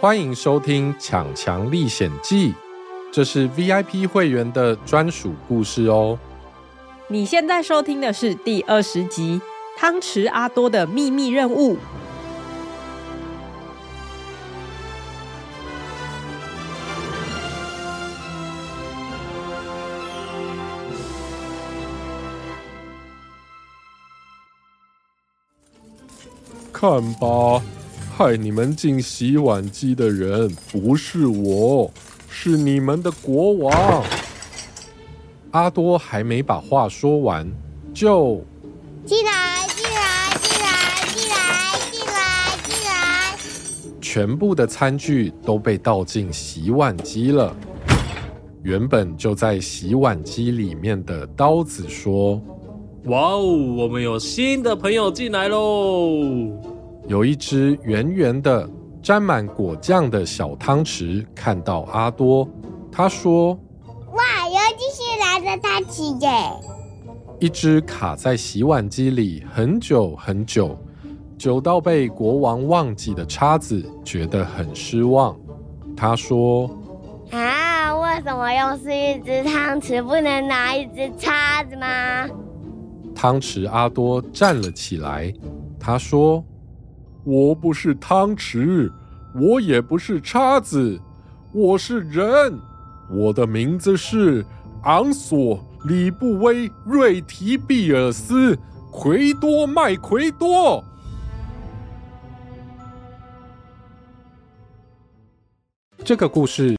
欢迎收听《抢强历险记》，这是 VIP 会员的专属故事哦。你现在收听的是第二十集《汤匙阿多的秘密任务》。看吧。害你们进洗碗机的人不是我，是你们的国王。阿多还没把话说完，就进来，进来，进来，进来，进来，进来！全部的餐具都被倒进洗碗机了。原本就在洗碗机里面的刀子说：“哇哦，我们有新的朋友进来喽！”有一只圆圆的、沾满果酱的小汤匙，看到阿多，他说：“哇，有继续来的汤匙耶！”一只卡在洗碗机里很久很久，久到被国王忘记的叉子，觉得很失望。他说：“啊，为什么又是一只汤匙，不能拿一只叉子吗？”汤匙阿多站了起来，他说。我不是汤匙，我也不是叉子，我是人。我的名字是昂索里布威瑞提比尔斯奎多麦奎多。这个故事